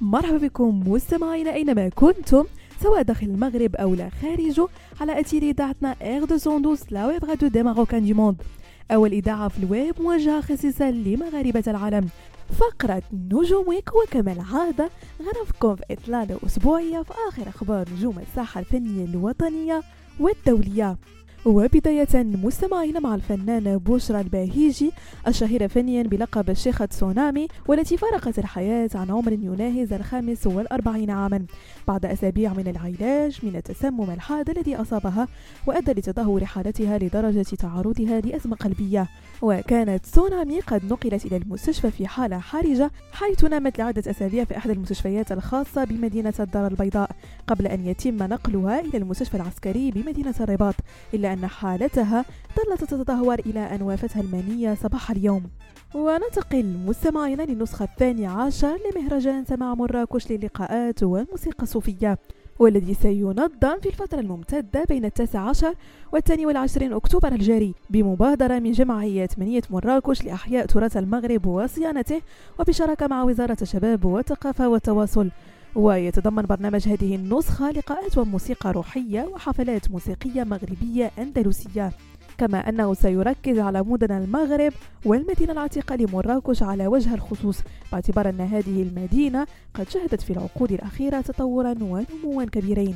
مرحبا بكم مستمعينا أينما كنتم سواء داخل المغرب أو لا خارجه على أثير إذاعتنا إير 212 la web radio des marocains du monde أول إذاعة في الويب موجهة خصيصا لمغاربة العالم. فقرة نجوم ويك وكما العادة غرفكم في إطلالة أسبوعية في آخر أخبار نجوم الساحة الفنية الوطنية والدولية. وبداية مستمعين مع الفنانة بشرى الباهيجي الشهيرة فنيا بلقب الشيخة تسونامي والتي فارقت الحياة عن عمر يناهز الخامس والأربعين عاما. بعد أسابيع من العلاج من التسمم الحاد الذي أصابها وأدى لتدهور حالتها لدرجة تعرضها لأزمة قلبية. وكانت تسونامي قد نقلت إلى المستشفى في حالة حرجة حيث نامت لعدة أسابيع في إحدى المستشفيات الخاصة بمدينة الدار البيضاء قبل أن يتم نقلها إلى المستشفى العسكري بمدينة الرباط. إلا أن حالتها ظلت تتدهور إلى أن وافتها المنية صباح اليوم. وننتقل مستمعينا للنسخة الثانية عشر لمهرجان سماع مراكش للقاءات والموسيقى الصوفية والذي سينظم في الفترة الممتدة بين التاسع عشر والثاني والعشرين أكتوبر الجاري بمبادرة من جمعية منية مراكش لأحياء تراث المغرب وصيانته وبشراكة مع وزارة الشباب والثقافة والتواصل. ويتضمن برنامج هذه النسخة لقاءات وموسيقى روحية وحفلات موسيقية مغربية أندلسية. كما أنه سيركز على مدن المغرب والمدينة العتيقة لمراكش على وجه الخصوص. باعتبار أن هذه المدينة قد شهدت في العقود الأخيرة تطورا ونموا كبيرين.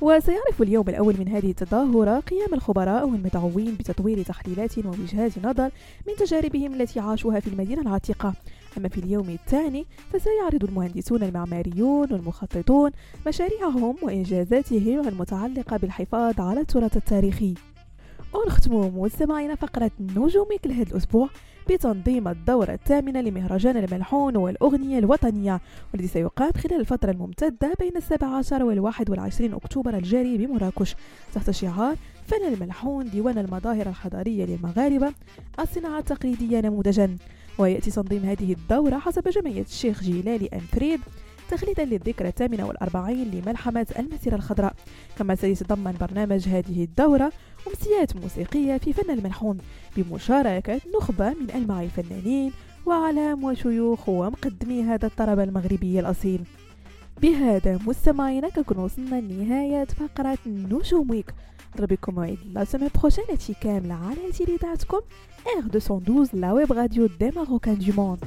وسيعرف اليوم الأول من هذه التظاهرة قيام الخبراء والمدعوين بتطوير تحليلات ووجهات نظر من تجاربهم التي عاشوها في المدينة العتيقة. أما في اليوم الثاني فسيعرض المهندسون المعماريون والمخططون مشاريعهم وإنجازاتهم المتعلقة بالحفاظ على التراث التاريخي. ونختم مستمعينا فقرة نجومك لهذا الأسبوع بتنظيم الدورة الثامنة لمهرجان الملحون والأغنية الوطنية والذي سيقام خلال الفترة الممتدة بين السابع عشر والواحد والعشرين أكتوبر الجاري بمراكش تحت شعار فن الملحون ديوان المظاهر الحضارية للمغاربة الصناعة التقليدية نموذجا. ويأتي تنظيم هذه الدورة حسب جمعية الشيخ جيلالي أنفريد تخليدا للذكرى الثامنة والأربعين لملحمة المسيرة الخضراء. كما سيتضمن برنامج هذه الدورة أمسيات موسيقية في فن الملحون بمشاركة نخبة من ألمع الفنانين وأعلام وشيوخ ومقدمي هذا الطرب المغربي الأصيل. بهذا مستمعينا كنكون وصلنا لنهاية فقرة نجوم ويك نضرب موعد la semaine prochaine هادشي كامل على تيليداتكم إير 212 la web radio des marocains du monde